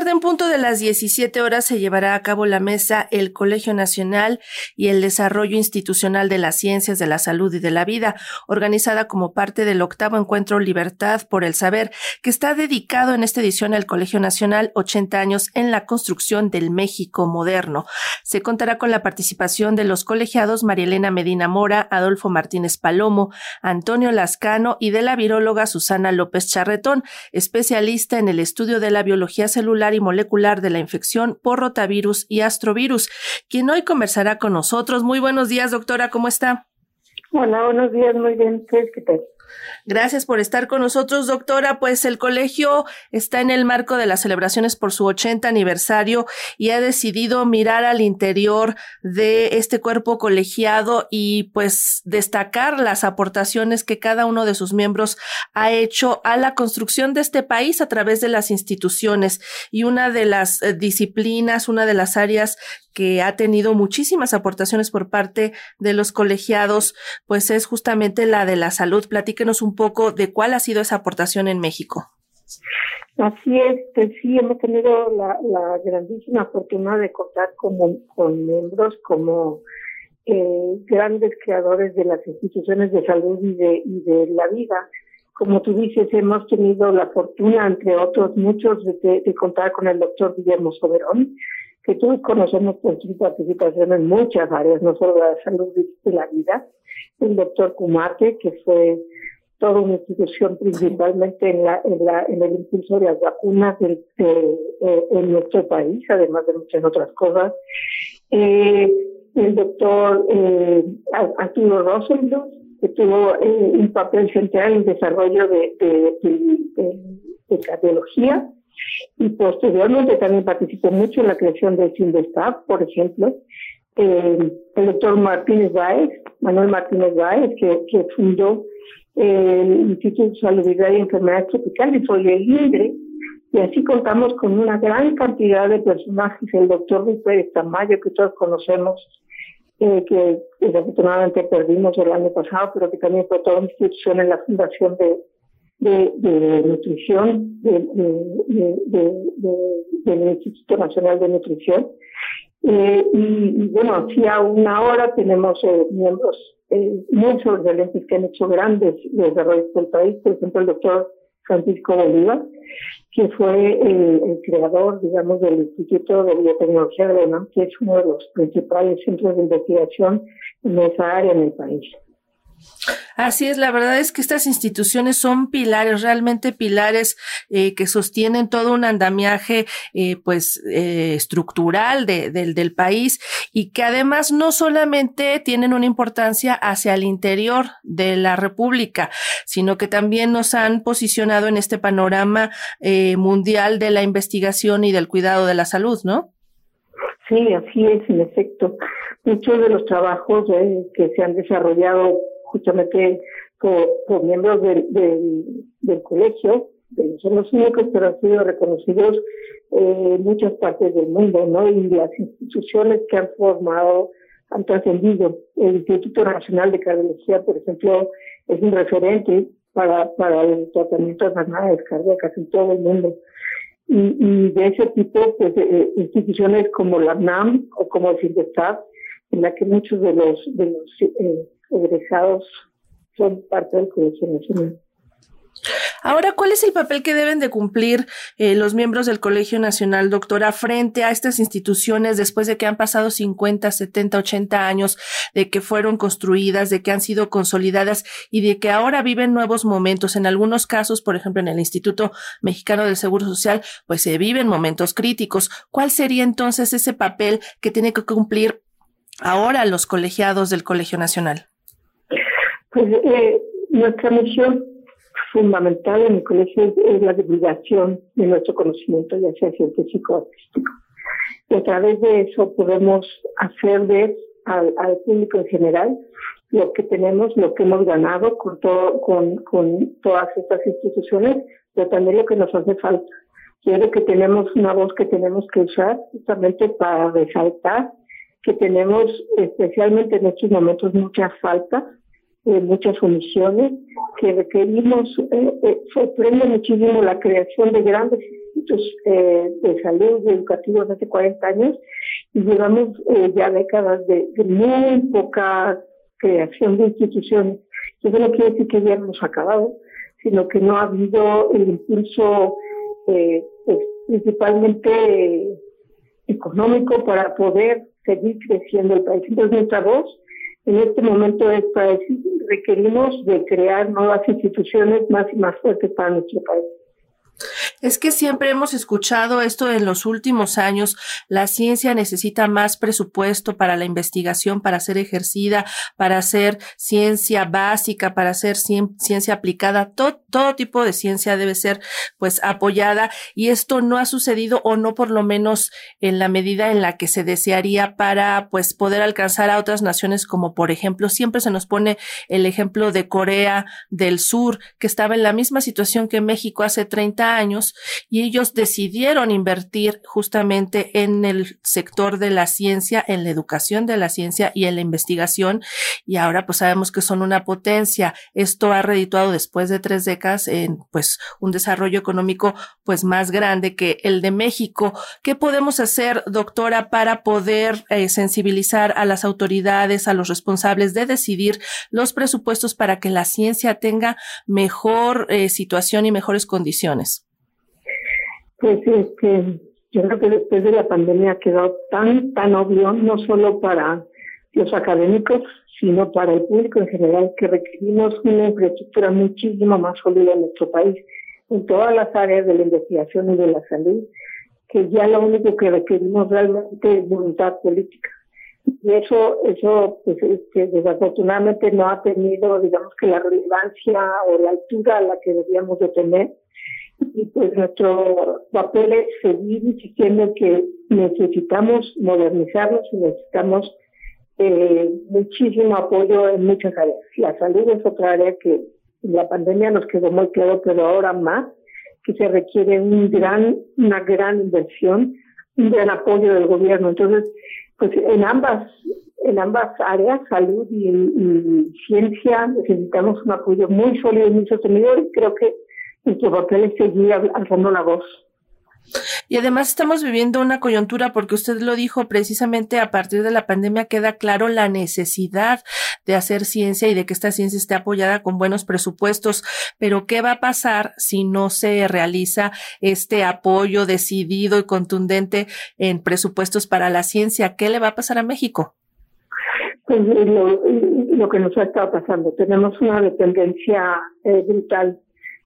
Tarde en punto de las 17 horas se llevará a cabo la mesa El Colegio Nacional y el Desarrollo Institucional de las Ciencias de la Salud y de la Vida, organizada como parte del octavo encuentro Libertad por el Saber, que está dedicado en esta edición al Colegio Nacional 80 años en la construcción del México moderno. Se contará con la participación de los colegiados Marielena Medina Mora, Adolfo Martínez Palomo, Antonio Lascano y de la viróloga Susana López Charretón, especialista en el estudio de la biología celular y molecular de la infección por rotavirus y astrovirus, quien hoy conversará con nosotros. Muy buenos días, doctora, ¿cómo está? Hola, buenos días, muy bien. ¿Qué tal? Gracias por estar con nosotros, doctora. Pues el colegio está en el marco de las celebraciones por su 80 aniversario y ha decidido mirar al interior de este cuerpo colegiado y pues destacar las aportaciones que cada uno de sus miembros ha hecho a la construcción de este país a través de las instituciones. Y una de las eh, disciplinas, una de las áreas que ha tenido muchísimas aportaciones por parte de los colegiados, pues es justamente la de la salud. Platíquenos un poco de cuál ha sido esa aportación en México. Así es, pues sí, hemos tenido la, grandísima fortuna de contar con, con miembros como eh, grandes creadores de las instituciones de salud y de, y de la vida. Como tú dices, hemos tenido la fortuna, entre otros muchos, de, de contar con el doctor Guillermo Soberón, que todos conocemos por su participación en muchas áreas, no solo la salud de la vida. El doctor Kumate, que fue toda una institución principalmente en, la, en, la, en el impulso de las vacunas eh, en nuestro país, además de muchas otras cosas. Eh, el doctor eh, Arturo Rosenbluth, que tuvo eh, un papel central en el desarrollo de, de, de, de cardiología y posteriormente también participó mucho en la creación del CINDESTAF, por ejemplo. Eh, el doctor Martínez Báez, Manuel Martínez Báez, que, que fundó eh, el Instituto de Salubridad y Enfermedades Tropicales, hoy el INDRE, y así contamos con una gran cantidad de personajes, el doctor Luis Pérez Tamayo, que todos conocemos, eh, que desafortunadamente perdimos el año pasado, pero que también fue toda una institución en la fundación de, de, de nutrición de, del Instituto Nacional de Nutrición. Eh, y, bueno, aquí a una hora tenemos eh, miembros eh, muy sobresalientes que han hecho grandes desarrollos del país, por ejemplo, el doctor Francisco Bolívar, que fue el creador, digamos, del Instituto de Biotecnología de la que es uno de los principales centros de investigación en esa área en el país. Así es, la verdad es que estas instituciones son pilares, realmente pilares eh, que sostienen todo un andamiaje, eh, pues, eh, estructural de, del país y que además no solamente tienen una importancia hacia el interior de la República, sino que también nos han posicionado en este panorama mundial de la investigación y del cuidado de la salud, ¿no? Sí, así es, en efecto. Muchos de los trabajos que se han desarrollado justamente por, miembros del, del, colegio, que son los únicos, pero han sido reconocidos eh, en muchas partes del mundo, ¿no? Y las instituciones que han formado han trascendido. El Instituto Nacional de Cardiología, por ejemplo, es un referente para, para el tratamiento de enfermedades cardíacas en todo el mundo. Y, de ese tipo, pues, eh, instituciones como la NAM o como el CINDESTAF, en la que muchos de los, de los eh, egresados son parte del Colegio Nacional. Ahora, ¿cuál es el papel que deben de cumplir eh, los miembros del Colegio Nacional, doctora, frente a estas instituciones después de que han pasado 50, 70, 80 años de que fueron construidas, de que han sido consolidadas y de que ahora viven nuevos momentos? En algunos casos, por ejemplo, en el Instituto Mexicano del Seguro Social, pues se viven momentos críticos. ¿Cuál sería entonces ese papel que tiene que cumplir ahora los colegiados del Colegio Nacional? Pues eh, nuestra misión fundamental en el colegio es, la divulgación de nuestro conocimiento, ya sea científico o artístico. y a través de eso podemos hacer ver al, público en general lo que tenemos, lo que hemos ganado con todo, con, con todas estas instituciones, pero también lo que nos hace falta. Quiero que tenemos una voz que tenemos que usar justamente para resaltar que tenemos especialmente en estos momentos mucha falta, eh, muchas omisiones, que requerimos, eh, eh, sorprende muchísimo la creación de grandes institutos eh, de salud y educativos hace 40 años y llevamos eh, ya décadas de, de muy poca creación de instituciones. Eso no quiere decir que ya hemos acabado, sino que no ha habido el impulso eh, pues, principalmente económico para poder seguir creciendo el país. Entonces nuestra voz en este momento es requerimos de crear nuevas instituciones más y más fuertes para nuestro país. Es que siempre hemos escuchado esto en los últimos años. La ciencia necesita más presupuesto para la investigación, para ser ejercida, para hacer ciencia básica, para hacer ciencia aplicada. Todo, todo tipo de ciencia debe ser pues apoyada y esto no ha sucedido o no por lo menos en la medida en la que se desearía para pues poder alcanzar a otras naciones como por ejemplo siempre se nos pone el ejemplo de Corea del Sur que estaba en la misma situación que México hace 30 años y ellos decidieron invertir justamente en el sector de la ciencia, en la educación de la ciencia y en la investigación y ahora pues sabemos que son una potencia. Esto ha redituado después de tres décadas en pues un desarrollo económico pues más grande que el de México. ¿Qué podemos hacer, doctora, para poder eh, sensibilizar a las autoridades, a los responsables de decidir los presupuestos para que la ciencia tenga mejor eh, situación y mejores condiciones? Pues este, yo creo que después de la pandemia ha quedado tan, tan obvio, no solo para los académicos, sino para el público en general, que requerimos una infraestructura muchísimo más sólida en nuestro país, en todas las áreas de la investigación y de la salud, que ya lo único que requerimos realmente es voluntad política. Y eso, eso, pues, este, desafortunadamente no ha tenido, digamos que la relevancia o la altura a la que deberíamos de tener y pues nuestro papel es seguir insistiendo que necesitamos modernizarnos y necesitamos eh, muchísimo apoyo en muchas áreas. La salud es otra área que la pandemia nos quedó muy claro, pero ahora más, que se requiere un gran, una gran inversión, un gran apoyo del gobierno. Entonces, pues en ambas, en ambas áreas, salud y, y ciencia, necesitamos un apoyo muy sólido y muy sostenido y creo que nuestro papel es seguir alzando la voz. Y además estamos viviendo una coyuntura porque usted lo dijo precisamente a partir de la pandemia queda claro la necesidad de hacer ciencia y de que esta ciencia esté apoyada con buenos presupuestos. Pero ¿qué va a pasar si no se realiza este apoyo decidido y contundente en presupuestos para la ciencia? ¿Qué le va a pasar a México? Pues lo, lo que nos ha estado pasando. Tenemos una dependencia eh, brutal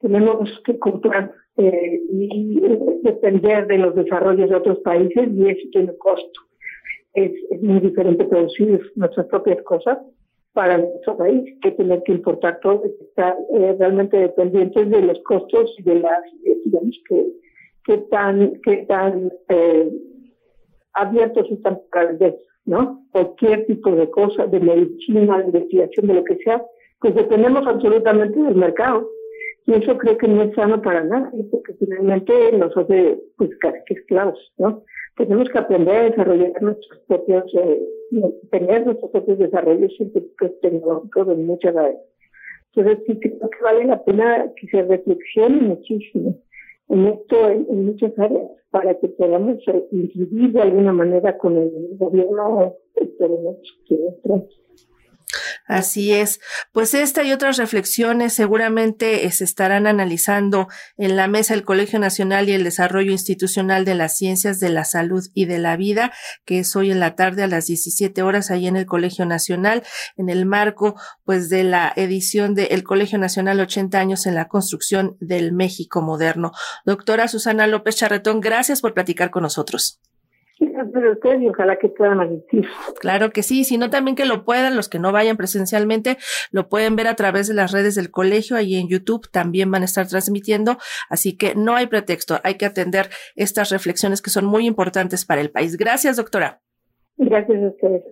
tenemos que comprar eh, y depender de los desarrollos de otros países y eso tiene costo. Es, muy diferente producir nuestras propias cosas para nuestro país que tener que importar todo estar eh, realmente dependientes de los costos y de las, digamos, que, que tan, que tan eh, abiertos están para vender, ¿no? Cualquier tipo de cosa, de medicina, de investigación, de lo que sea, pues dependemos absolutamente del mercado y eso creo que no es sano para nada, porque finalmente nos hace pues casi esclavos, ¿no? Tenemos que aprender a desarrollar nuestros propios, eh, tener nuestros propios desarrollos científicos tecnológicos en muchas áreas. Entonces sí creo que vale la pena que se reflexione muchísimo en esto en, muchas áreas para que podamos eh, incidir de alguna manera con el gobierno, esperemos que Así es. Pues esta y otras reflexiones seguramente eh, se estarán analizando en la mesa del Colegio Nacional y el Desarrollo Institucional de las Ciencias de la Salud y de la Vida, que es hoy en la tarde a las 17 horas ahí en el Colegio Nacional, en el marco pues de la edición del Colegio Nacional 80 años en la construcción del México moderno. Doctora Susana López Charretón, gracias por platicar con nosotros. De ustedes y ojalá que puedan asistir. Claro que sí, sino también que lo puedan, los que no vayan presencialmente, lo pueden ver a través de las redes del colegio, ahí en YouTube también van a estar transmitiendo, así que no hay pretexto, hay que atender estas reflexiones que son muy importantes para el país. Gracias, doctora. Gracias a ustedes.